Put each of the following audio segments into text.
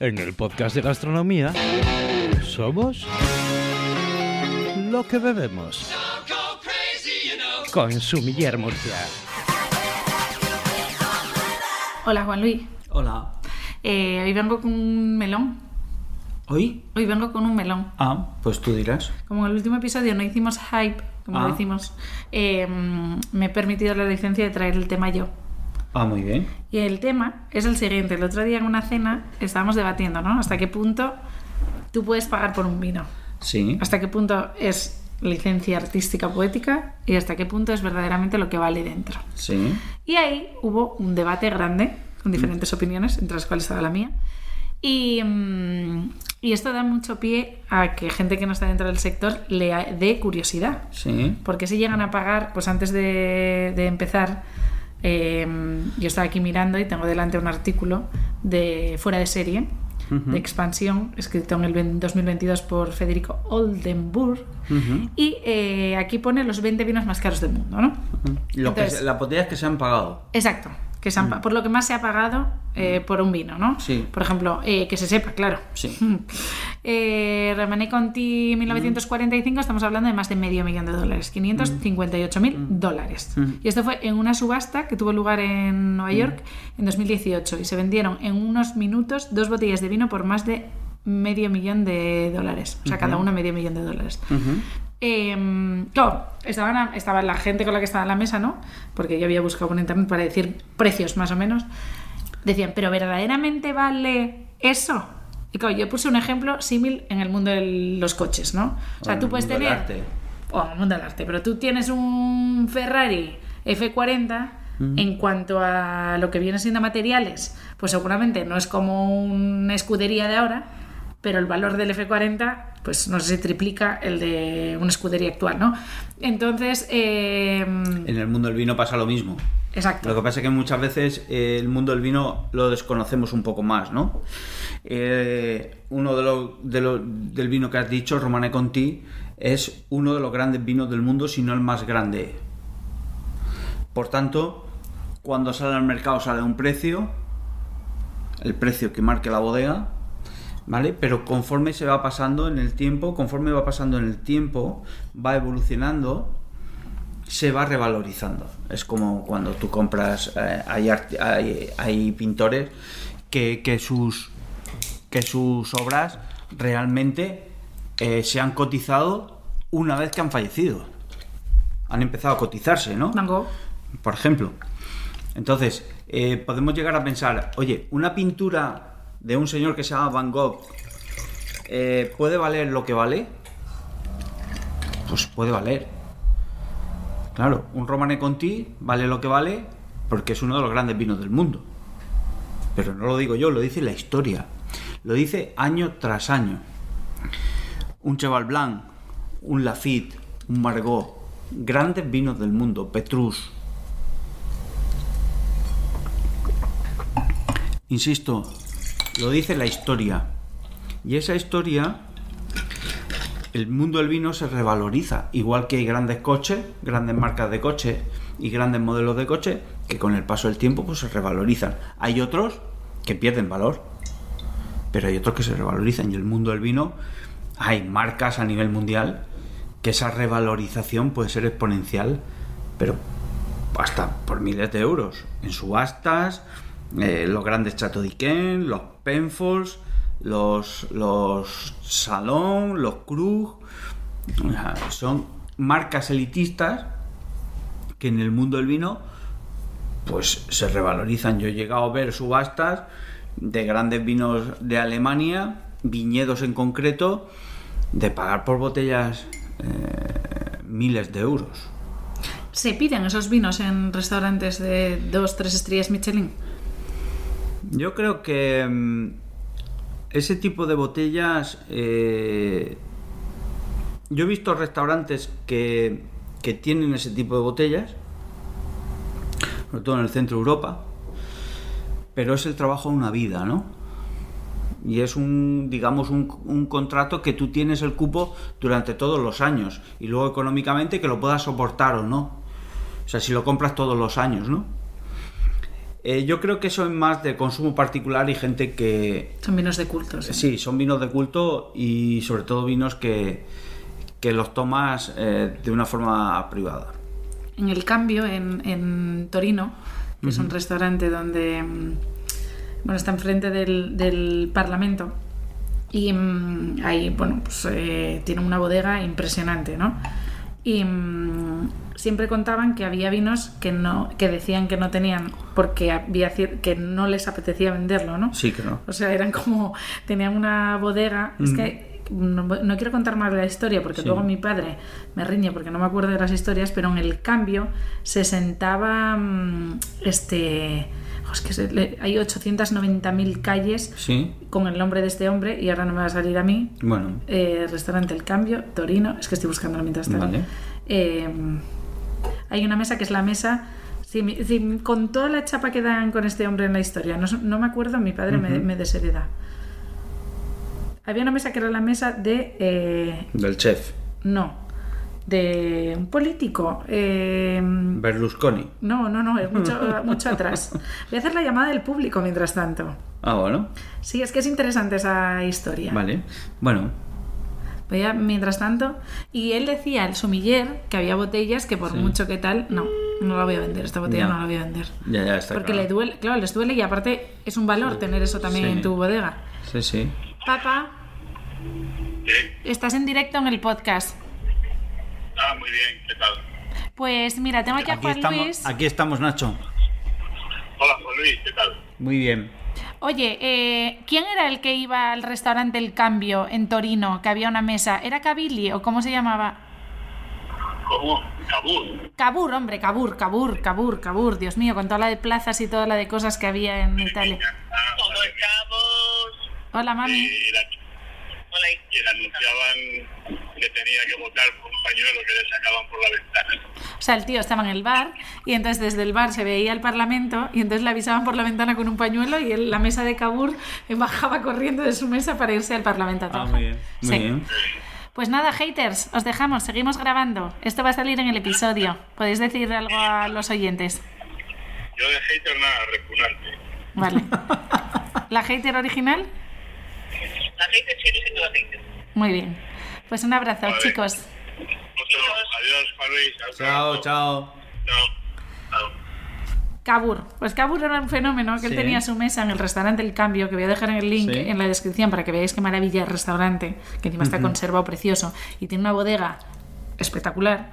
En el podcast de gastronomía somos lo que bebemos. Con Sumiller Murcia. Hola Juan Luis, Hola. Eh, hoy vengo con un melón. ¿Hoy? Hoy vengo con un melón. Ah, pues tú dirás. Como en el último episodio no hicimos hype, como Ah. decimos, eh, me he permitido la licencia de traer el tema yo. Ah, muy bien. Y el tema es el siguiente. El otro día en una cena estábamos debatiendo, ¿no? ¿Hasta qué punto tú puedes pagar por un vino? Sí. ¿Hasta qué punto es licencia artística poética? Y hasta qué punto es verdaderamente lo que vale dentro. Sí. Y ahí hubo un debate grande, con diferentes opiniones, entre las cuales estaba la mía. Y, mm, y esto da mucho pie a que gente que no está dentro del sector le dé curiosidad. Sí. Porque si llegan a pagar, pues antes de, de empezar, eh, yo estaba aquí mirando y tengo delante un artículo de fuera de serie, de expansión, escrito en el ven- 2022 por Federico Oldenburg. Y eh, aquí pone los 20 vinos más caros del mundo, ¿no? Lo que, Entonces- las botellas que se han pagado. Exacto. Que se han pa- por lo que más se ha pagado eh, por un vino, ¿no? Sí. Por ejemplo, eh, que se sepa, claro. Sí. Eh, Remané Conti 1945, estamos hablando de más de medio millón de dólares, 558 mil dólares. Y esto fue en una subasta que tuvo lugar en Nueva York en 2018 y se vendieron en unos minutos dos botellas de vino por más de medio millón de dólares. O sea, cada una medio millón de dólares. Ujú. Eh, claro, estaban, estaba la gente con la que estaba en la mesa, ¿no? Porque yo había buscado por internet para decir precios más o menos. Decían, ¿pero verdaderamente vale eso? Y claro, yo puse un ejemplo símil en el mundo de los coches, ¿no? O sea, tú el puedes tener. arte. O en el mundo del arte, pero tú tienes un Ferrari F40. En cuanto a lo que viene siendo materiales, pues seguramente no es como una escudería de ahora, pero el valor del F40, pues no sé si triplica el de una escudería actual, ¿no? Entonces, eh, En el mundo del vino pasa lo mismo. exacto. Lo que pasa es que muchas veces eh, el mundo del vino lo desconocemos un poco más, ¿no? Eh, uno de los de lo- del vino que has dicho, Romane Conti, es uno de los grandes vinos del mundo, si no el más grande. Por tanto, cuando sale al mercado sale a un precio, el precio que marque la bodega, ¿vale? Pero conforme se va pasando en el tiempo, conforme va pasando en el tiempo, va evolucionando se va revalorizando. Es como cuando tú compras, eh, hay, art- hay, hay pintores que, que sus, que sus obras realmente eh, se han cotizado una vez que han fallecido. Han empezado a cotizarse, ¿no? Van Gogh. por ejemplo. Entonces, eh, podemos llegar a pensar, oye, una pintura de un señor que se llama Van Gogh eh, puede valer lo que vale. Pues puede valer. Claro, un Romane Conti vale lo que vale porque es uno de los grandes vinos del mundo. Pero no lo digo yo, lo dice la historia. Lo dice año tras año. Un Cheval Blanc, un Lafitte, un Margot, grandes vinos del mundo, Petrus. Insisto, lo dice la historia. Y esa historia, el mundo del vino se revaloriza. Igual que hay grandes coches, grandes marcas de coches y grandes modelos de coche que con el paso del tiempo pues se revalorizan. Hay otros que pierden valor, pero hay otros que se revalorizan. Y el mundo del vino, hay marcas a nivel mundial que esa revalorización puede ser exponencial, pero hasta por miles de euros. En subastas, eh, los grandes Chateau los Penfolds, los, los Salon, los Krug, son marcas elitistas que en el mundo del vino pues se revalorizan. Yo he llegado a ver subastas de grandes vinos de Alemania, viñedos en concreto, de pagar por botellas eh, miles de euros. ¿Se piden esos vinos en restaurantes de dos, tres estrellas Michelin? Yo creo que mm, ese tipo de botellas. eh, yo he visto restaurantes que, que tienen ese tipo de botellas, sobre todo en el centro de Europa, pero es el trabajo de una vida, ¿no? Y es un, digamos, un, un contrato que tú tienes el cupo durante todos los años y luego económicamente que lo puedas soportar o no. O sea, si lo compras todos los años, ¿no? Eh, yo creo que eso es más de consumo particular y gente que, Son vinos de culto. sí. Sí, son vinos de culto y sobre todo vinos que, que los tomas eh, de una forma privada. En el cambio, en, en Torino, que es un restaurante donde. mm, Bueno, está enfrente del, del Parlamento. Y mm, ahí, bueno, pues eh, tiene una bodega impresionante, ¿no? Y mm, siempre contaban que había vinos que no que decían que no tenían porque había que no les apetecía venderlo, ¿no? Sí, claro. O sea, eran como. Tenían una bodega. Es que. No, no quiero contar más la historia porque Sí. luego mi padre me riñe porque no me acuerdo de las historias, pero en el cambio se sentaba. mm, Este. es que se- le- hay 890.000 calles Sí, con el nombre de este hombre y ahora no me va a salir a mí. bueno. Eh, restaurante El Cambio, Torino. Es que estoy buscándolo mientras tanto. Vale. Eh, hay una mesa que es la mesa. si mi- si con toda la chapa que dan con este hombre en la historia, no me acuerdo, mi padre me, me deshereda. Había una mesa que era la mesa de. eh, Del chef. no, de un político. eh, Berlusconi. no, no, no, es mucho, mucho atrás. Voy a hacer la llamada del público mientras tanto. Ah, bueno. Sí, es que es interesante esa historia. Vale. Bueno. A- mientras tanto, y él decía al sumiller que había botellas que por Sí. mucho que tal, no, no la voy a vender, esta botella Ya. no la voy a vender. Ya, ya está. Porque claro. le duele, claro, les duele y aparte es un valor tener eso también Sí. en tu bodega. Sí, sí. Papá, estás en directo en el podcast. Ah, muy bien, ¿qué tal? Pues mira, tengo aquí a Aquí Juan estamos, Luis. aquí estamos, Nacho. Hola, Juan Luis, ¿qué tal? Muy bien. Oye, eh, ¿quién era el que iba al restaurante El Cambio en Torino, que había una mesa? ¿Era Cavilli o cómo se llamaba? ¿Cómo? Cabul. Cabur, hombre, Cabur, Cabur, Cabur, Cabur, Dios mío, con toda la de plazas y toda la de cosas que había en Italia. ¿Cómo estamos? Hola, mami. Y, la- y le anunciaban que tenía que votar por un pañuelo que le sacaban por la ventana. O sea, el tío estaba en el bar y entonces desde el bar se veía el parlamento y entonces le avisaban por la ventana con un pañuelo y él- la mesa de Cabur bajaba corriendo de su mesa para irse al parlamento a Ah, muy bien. Muy Sí. bien. Pues nada, haters, os dejamos, seguimos grabando. Esto va a salir en el episodio. ¿Podéis decir algo a los oyentes? Yo de hater nada, repugnante. Vale. ¿La hater original? Sí. Muy bien. Pues un abrazo, Vale. chicos. Adiós, Juan Luis. Chao, chao. Chao. Cabur. Pues Cabur era un fenómeno que él tenía su mesa en el restaurante El Cambio, que voy a dejar en el link Sí. en la descripción para que veáis qué maravilla el restaurante, que encima está conservado precioso y tiene una bodega espectacular.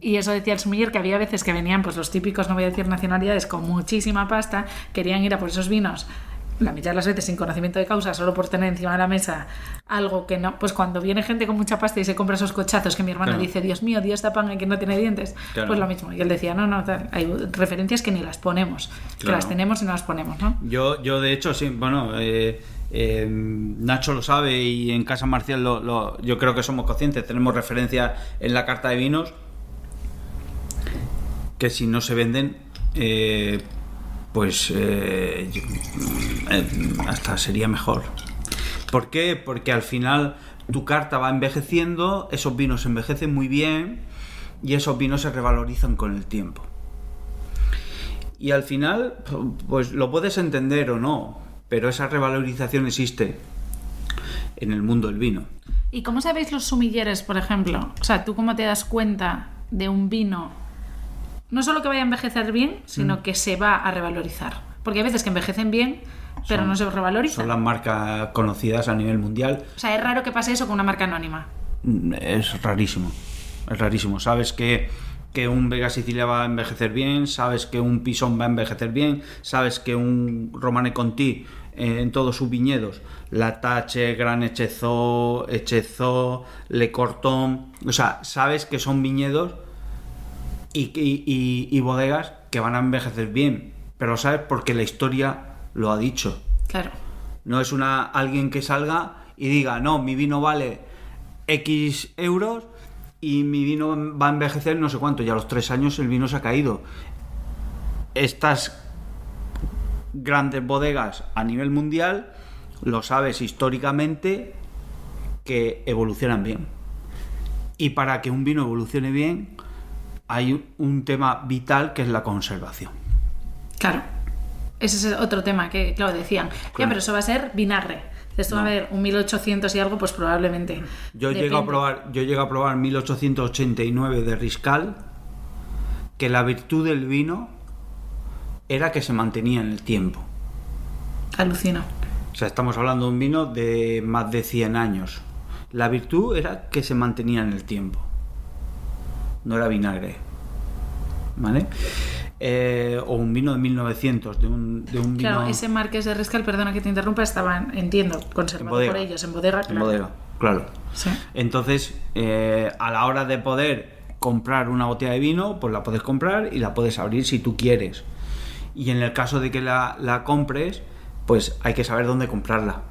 Y eso decía el sumiller que había veces que venían pues los típicos, no voy a decir nacionalidades, con muchísima pasta, querían ir a por esos vinos la mitad de las veces sin conocimiento de causa, solo por tener encima de la mesa algo que no. Pues cuando viene gente con mucha pasta y se compra esos cochazos que mi hermana Claro. dice, Dios mío, Dios tapan el que no tiene dientes, Claro. pues lo mismo. Y él decía, no, no, tal, hay referencias que ni las ponemos, que las tenemos y no las ponemos, ¿no? Yo, yo de hecho, sí, bueno, eh, eh, Nacho lo sabe y en Casa Marcial lo, lo- yo creo que somos conscientes, tenemos referencia en la carta de vinos que si no se venden, eh, pues eh, yo- eh, hasta sería mejor. ¿Por qué? Porque al final tu carta va envejeciendo, esos vinos envejecen muy bien y esos vinos se revalorizan con el tiempo. Y al final, pues lo puedes entender o no, pero esa revalorización existe en el mundo del vino. ¿Y cómo sabéis los sumilleres, por ejemplo? O sea, ¿tú cómo te das cuenta de un vino? No solo que vaya a envejecer bien, sino que se va a revalorizar. Porque hay veces que envejecen bien, pero Son- no se revalorizan. Son las marcas conocidas a nivel mundial. O sea, es raro que pase eso con una marca anónima. Mm, Es rarísimo. Es rarísimo. Sabes que, que un Vega Sicilia va a envejecer bien, sabes que un Pisón va a envejecer bien, sabes que un Romane Conti eh, en todos sus viñedos, La Tache, Gran Echezó, Echezó, Le Cortón, o sea, sabes que son viñedos y, y- y- y bodegas que van a envejecer bien, pero lo sabes porque la historia lo ha dicho. Claro. No es una alguien que salga y diga, no, mi vino vale X euros y mi vino va a envejecer no sé cuánto. Y a los tres años el vino se ha caído. Estas grandes bodegas a nivel mundial, lo sabes históricamente, que evolucionan bien. Y para que un vino evolucione bien, hay un tema vital que es la conservación. Claro. Ese es otro tema que, claro, decían. Ya, pero eso va a ser vinagre. Esto va a haber un 1800 y algo, pues probablemente. Yo llego a probar, yo llego a probar 1889 de Riscal, que la virtud del vino era que se mantenía en el tiempo. Alucino. O sea, estamos hablando de un vino de más de 100 años. La virtud era que se mantenía en el tiempo. No era vinagre. ¿Vale? Eh, o un vino de 1900, de un, de un vino Claro, ese Marqués de Riscal, perdona que te interrumpa, estaba, entiendo, conservado por ellos en bodega. en claro. bodega. Claro. Sí. Entonces, eh, a la hora de poder comprar una botella de vino, pues la puedes comprar y la puedes abrir si tú quieres. Y en el caso de que la, la compres, pues hay que saber dónde comprarla.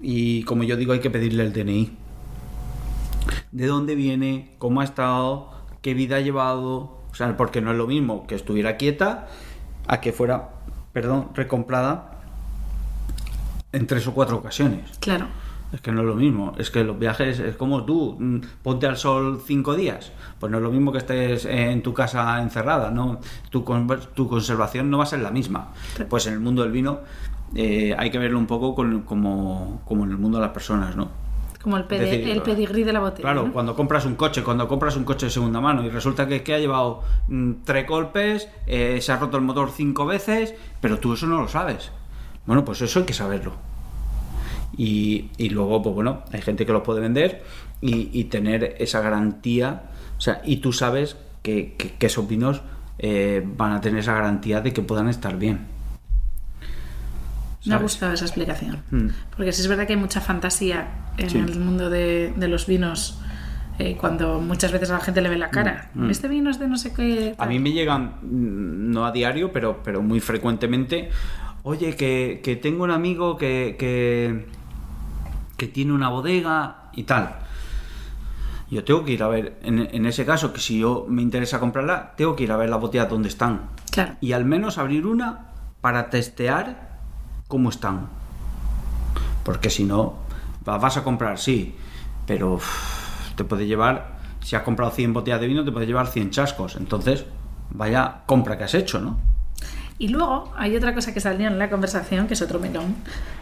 Y como yo digo, hay que pedirle el DNI. De dónde viene, cómo ha estado, qué vida ha llevado. O sea, porque no es lo mismo que estuviera quieta a que fuera, perdón, recomprada en tres o cuatro ocasiones. Claro. Es que no es lo mismo, es que los viajes es como tú, mm, ponte al sol cinco días, pues no es lo mismo que estés en tu casa encerrada, ¿no? Tu, tu conservación no va a ser la misma. Pues en el mundo del vino eh, hay que verlo un poco con- como, como en el mundo de las personas, ¿no? Como el, pedi- Decir, el pedigrí de la botella. Claro, ¿no? cuando compras un coche, cuando compras un coche de segunda mano y resulta que, que ha llevado mm, tres golpes, eh, se ha roto el motor cinco veces, pero tú eso no lo sabes. Bueno, pues eso hay que saberlo. Y, y luego, pues bueno, hay gente que lo puede vender y, y tener esa garantía, o sea, y tú sabes que, que- que esos vinos eh, van a tener esa garantía de que puedan estar bien. Me ha gustado esa explicación. Mm. Porque sí es verdad que hay mucha fantasía en Sí. el mundo de, de los vinos. eh, cuando muchas veces a la gente le ve la cara. Mm, mm. Este vino es de no sé qué. A tal". mí me llegan, no a diario, pero, pero muy frecuentemente, oye, que, que tengo un amigo que, que, que tiene una bodega y tal. Yo tengo que ir a ver, en, en ese caso, que si yo me interesa comprarla, tengo que ir a ver las botellas donde están. Claro. Y al menos abrir una para testear cómo están. Porque si no, va- vas a comprar, sí, pero te puede llevar, si has comprado 100 botellas de vino, te puede llevar 100 chascos. Entonces, vaya compra que has hecho, ¿no? Y luego hay otra cosa que salió en la conversación, que es otro melón,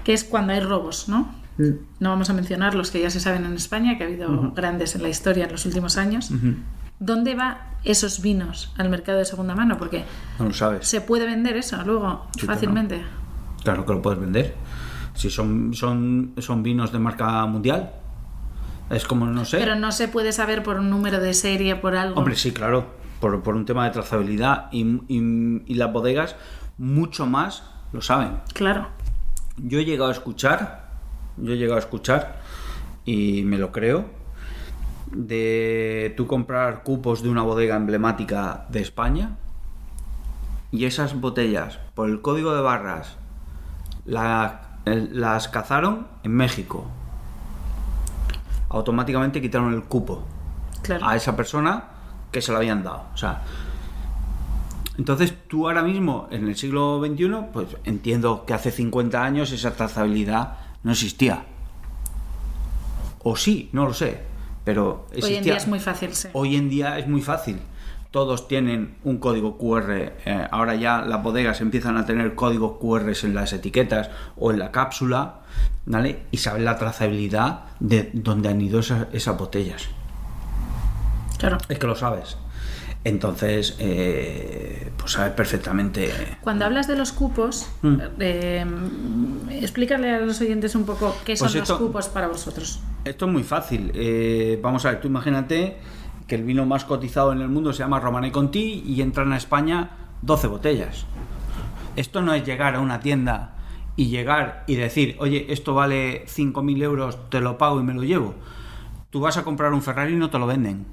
que es cuando hay robos, ¿no? No vamos a mencionar los que ya se saben en España, que ha habido grandes en la historia en los últimos años. ¿Dónde va esos vinos al mercado de segunda mano? Porque No lo sabes. se puede vender eso luego fácilmente. Claro que lo puedes vender. Si son, son, son vinos de marca mundial. Es como, no sé. Pero no se puede saber por un número de serie, por algo. Hombre, sí, claro, por, por un tema de trazabilidad y, y- y las bodegas mucho más lo saben. Claro. Yo he llegado a escuchar, yo he llegado a escuchar y me lo creo, de tú comprar cupos de una bodega emblemática de España y esas botellas, por el código de barras, la- las cazaron en México. Automáticamente quitaron el cupo Claro. a esa persona que se lo habían dado. O sea, entonces tú ahora mismo, en el siglo XXI, pues entiendo que hace 50 años esa trazabilidad no existía. O sí, no lo sé, pero Hoy en día es muy fácil, sí. Hoy en día es muy fácil. Todos tienen un código QR. eh, ahora ya las bodegas empiezan a tener códigos QR en las etiquetas o en la cápsula, ¿vale? Y saben la trazabilidad de dónde han ido esas, esas botellas. Claro. Es que lo sabes. Entonces, eh, pues sabes perfectamente. Cuando hablas de los cupos, Mm. eh, explícale a los oyentes un poco qué son Pues esto- los cupos para vosotros. Esto es muy fácil. Eh, vamos a ver, tú imagínate que el vino más cotizado en el mundo se llama Romanée Conti y entran a España 12 botellas. Esto no es llegar a una tienda y llegar y decir, oye, esto vale 5.000 euros, te lo pago y me lo llevo. Tú vas a comprar un Ferrari y no te lo venden.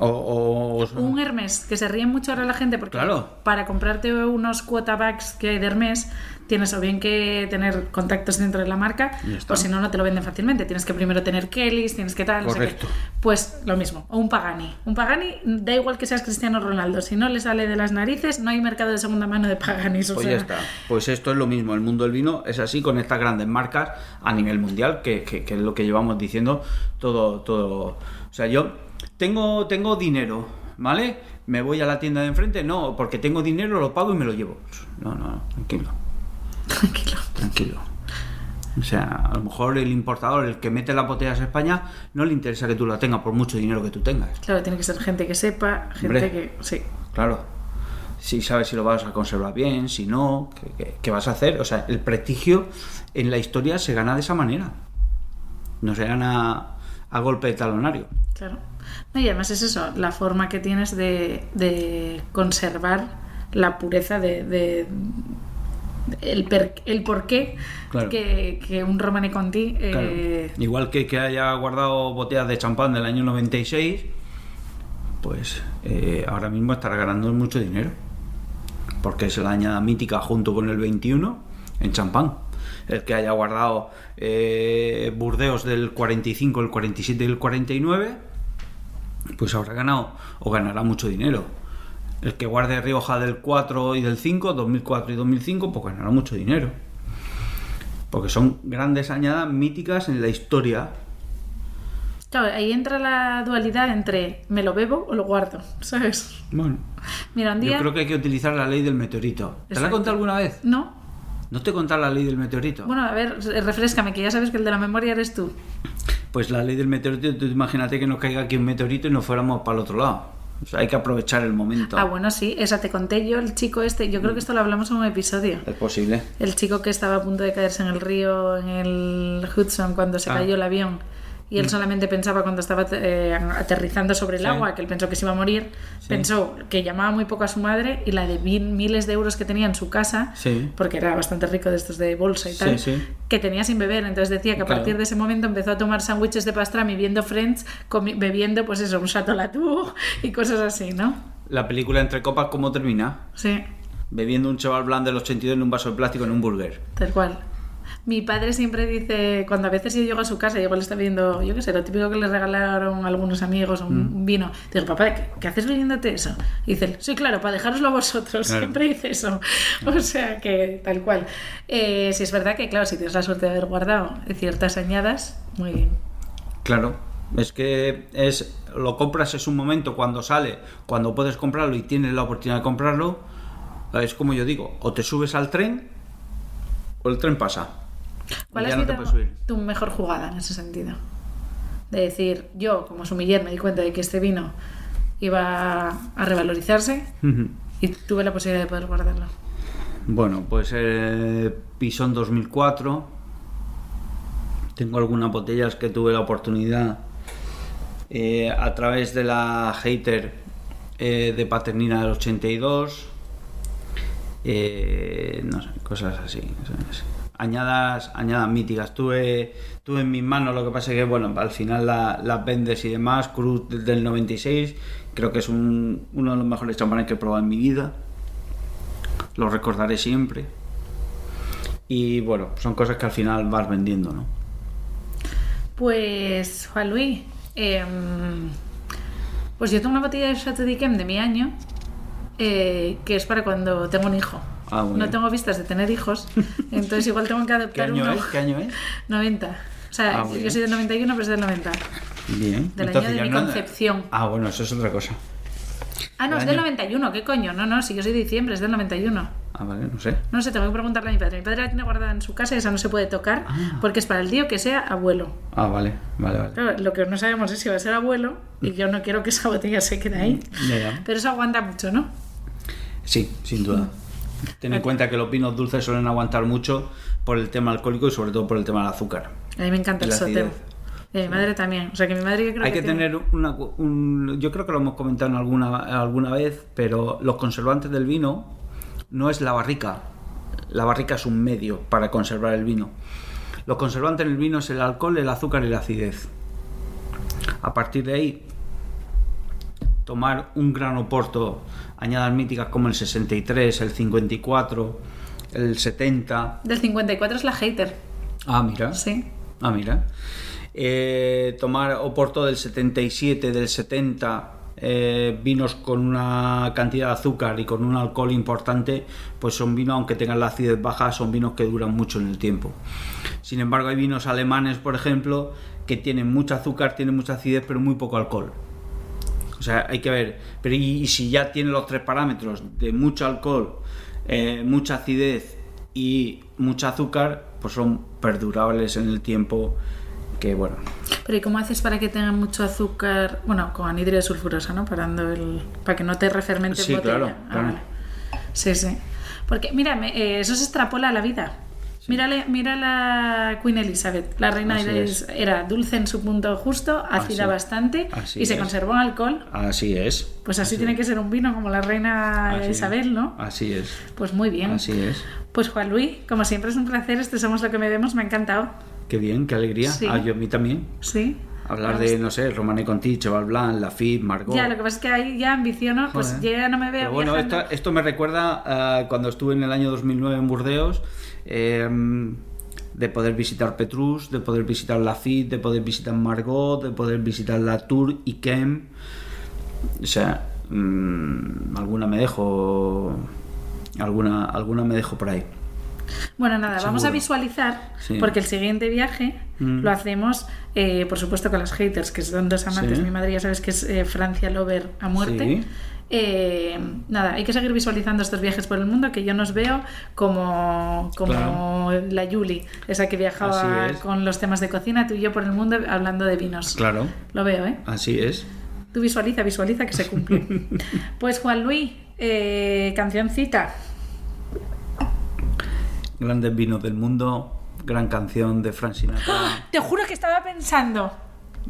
O, o- Un Hermes, que se ríe mucho ahora la gente porque Claro. para comprarte unos quota bags que hay de Hermes tienes o bien que tener contactos dentro de la marca o si no, no te lo venden fácilmente. Tienes que primero tener Kellys, tienes que tal, no sé qué. Correcto. Pues lo mismo. O un Pagani. Un Pagani, da igual que seas Cristiano Ronaldo. Si no le sale de las narices, no hay mercado de segunda mano de Paganis. O Pues sea, ya está. Pues esto es lo mismo. El mundo del vino es así con estas grandes marcas a nivel mundial, que, que- que es lo que llevamos diciendo todo, todo. O sea, yo tengo, tengo dinero, ¿vale? Me voy a la tienda de enfrente, no, porque tengo dinero, lo pago y me lo llevo. No, no, tranquilo, Tranquilo. tranquilo. O sea, a lo mejor el importador, el que mete las botellas a España, no le interesa que tú la tengas por mucho dinero que tú tengas. Claro, tiene que ser gente que sepa, gente Hombre. que. Sí. Claro. Si sabes si lo vas a conservar bien, si no, ¿qué, vas a hacer? O sea, el prestigio en la historia se gana de esa manera. No se gana a golpe de talonario. Claro. No, y además es eso, la forma que tienes de, de conservar la pureza de, de- el, per- el porqué Claro. que, que un Romane Conti Claro. eh, Igual que que haya guardado botellas de champán del año 96, pues eh, ahora mismo estará ganando mucho dinero. Porque es la añada mítica junto con el 21 en champán. El que haya guardado eh, Burdeos del 45, el 47 y el 49, pues habrá ganado o ganará mucho dinero. El que guarde Rioja del 4 y del 5, 2004 y 2005, pues ganará mucho dinero. Porque son grandes añadas míticas en la historia. claro, ahí entra la dualidad entre me lo bebo o lo guardo, ¿sabes? Bueno, Mira, un día... yo creo que hay que utilizar la ley del meteorito. ¿Te la he contado alguna vez? No, ¿No te he contado la ley del meteorito? bueno, a ver, refrescame, que ya sabes que el de la memoria eres tú. Pues la ley del meteorito, tú imagínate que nos caiga aquí un meteorito y nos fuéramos para el otro lado. O sea, hay que aprovechar el momento. Ah, bueno, sí, esa te conté yo, el chico este, yo creo que esto lo hablamos en un episodio. Es posible. El chico que estaba a punto de caerse en el río, en el Hudson, cuando se Ah. cayó el avión. Y él solamente pensaba cuando estaba eh, aterrizando sobre el Sí. agua, que él pensó que se iba a morir, pensó que llamaba muy poco a su madre y la de mil- miles de euros que tenía en su casa, Sí. porque era bastante rico de estos de bolsa y tal, que tenía sin beber. Entonces decía que a Claro. partir de ese momento empezó a tomar sándwiches de pastrami viendo Friends, bebiendo, pues eso, un chateau Latour y cosas así, ¿no? La película Entre Copas, ¿cómo termina? Sí, Bebiendo un chaval blanco del 82 en un vaso de plástico en un burger. Tal cual. Mi padre siempre dice, cuando a veces yo llego a su casa y igual está viendo, yo qué sé, lo típico que le regalaron algunos amigos, un Mm. vino. Digo, papá, ¿qué, qué haces bebiéndote eso? Y dice, sí, claro, para dejároslo a vosotros. Claro. Siempre dice eso. O sea que tal cual. Eh, sí, es verdad que, claro, si tienes la suerte de haber guardado ciertas añadas, muy bien. Claro. Es que es lo compras es un momento cuando sale, cuando puedes comprarlo y tienes la oportunidad de comprarlo. Es como yo digo, o te subes al tren o el tren pasa. ¿Cuál ha sido tu mejor jugada en ese sentido? De decir, yo como sumiller me di cuenta de que este vino iba a revalorizarse y tuve la posibilidad de poder guardarlo. Bueno, pues eh, Pisón 2004. Tengo algunas botellas que tuve la oportunidad eh, a través de la hater eh, de Paternina del 82. Eh, no sé, cosas así. Añadas, añadas míticas. Tuve, tuve en mis manos, lo que pasa es que, bueno, al final la- las vendes y demás. Cruz del 96, creo que es un- uno de los mejores champanes que he probado en mi vida lo recordaré siempre. Y bueno, son cosas que al final vas vendiendo, ¿no? Pues, Juan Luis, em, pues yo tengo una botella de Chateau de mi año, eh, que es para cuando tengo un hijo. Ah, no tengo vistas de tener hijos, entonces igual tengo que ¿Qué adoptar año uno. es? ¿Qué año es? 90. O sea, Ah, yo soy del 91, pero es del 90. Bien. Del año de mi no- concepción. Ah, bueno, eso es otra cosa. Ah, no, es del año- 91, ¿qué coño? No, no, si yo soy de diciembre, es del 91. Ah, vale, no sé. No sé, tengo que preguntarle a mi padre. Mi padre la tiene guardada en su casa y esa no se puede tocar Ah. porque es para el día que sea abuelo. Ah, vale, vale, vale. Claro, lo que no sabemos es si va a ser abuelo y yo no quiero que esa botella se quede ahí. Ya, ya. Pero eso aguanta mucho, ¿no? Sí, sin duda. Ten en cuenta que los vinos dulces suelen aguantar mucho por el tema alcohólico y sobre todo por el tema del azúcar. A mí me encanta el soteo. acidez. Y a mi madre también. O sea que mi madre yo creo Hay que tiene- tener una, un, yo creo que lo hemos comentado en alguna, alguna vez, pero los conservantes del vino no es la barrica. La barrica es un medio para conservar el vino. Los conservantes en el vino es el alcohol, el azúcar y la acidez. A partir de ahí, tomar un gran oporto, añadas míticas como el 63, el 54, el 70. Del 54 es la hater. Ah, mira. Sí. Ah, mira. Eh, tomar oporto del 77, del 70, eh, vinos con una cantidad de azúcar y con un alcohol importante, pues son vinos, aunque tengan la acidez baja, son vinos que duran mucho en el tiempo. Sin embargo, hay vinos alemanes, por ejemplo, que tienen mucho azúcar, tienen mucha acidez, pero muy poco alcohol. O sea, hay que ver. Pero y, y si ya tiene los tres parámetros de mucho alcohol, eh, mucha acidez y mucho azúcar, pues son perdurables en el tiempo. Que bueno, Pero ¿y cómo haces para que tengan mucho azúcar? Bueno, con anhidro sulfurosa, ¿no? Parando el... Para que no te refermente en Sí, botella. claro, Ah, claro. vale. Sí, sí. Porque, mira, eh, eso se extrapola a la vida. Mírale, mira la Queen Elizabeth. La reina era, dulce en su punto justo, ácida Así- bastante así y se es. conservó en alcohol. así es. Pues así, tiene que ser un vino como la reina. Isabel, ¿no? Así es. Pues muy bien. Así es. Pues Juan Luis, como siempre es un placer, este Somos lo que me vemos, me ha encantado. Qué bien, qué alegría. Sí. Ah, yo a mí también. Sí. Hablar de, no sé, Romane Conti, Cheval Blanc, Lafitte, Margot. Ya, lo que pasa es que ahí ya ambiciono, pues Joder. ya no me veo Pero bueno, esto, esto me recuerda a cuando estuve en el año 2009 en Burdeos, eh, de poder visitar Petrus, de poder visitar Lafitte, de poder visitar Margot, de poder visitar Latour y Kem. O sea, mm, alguna me dejo, alguna, alguna me dejo por ahí. Bueno, nada, vamos a visualizar, Sí. porque el siguiente viaje Mm. lo hacemos, eh, por supuesto, con las haters, que son dos amantes. Sí. Mi madre ya sabes que es eh, Francia Lover a muerte. Sí. Eh, nada, hay que seguir visualizando estos viajes por el mundo, que yo nos veo como, como Claro. la Yuli, esa que viajaba con los temas de cocina, tú y yo por el mundo hablando de vinos. Claro, Lo veo, ¿eh? así es. Tú visualiza, visualiza que se cumple. pues Juan Luis, eh, cancioncita. Grandes vinos del mundo, gran canción de Frank Sinatra. Te juro que estaba pensando.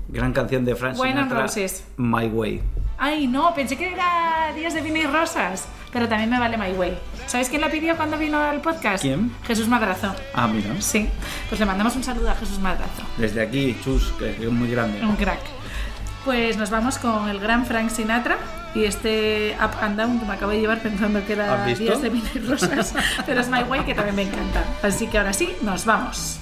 Gran canción de Frank Wine Sinatra. Roses. My Way. Ay, no, pensé que era Días de Vino y Rosas. Pero también me vale My Way. ¿Sabes quién la pidió cuando vino al podcast? ¿Quién? Jesús Madrazo. Ah, mira. Sí. Pues le mandamos un saludo a Jesús Madrazo. Desde aquí, Chus, que es muy grande. Un crack. Pues nos vamos con el gran Frank Sinatra y este Up and Down que me acabo de llevar pensando que era. Días de y Rosas. pero es My Way que también me encanta. Así que ahora sí, nos vamos.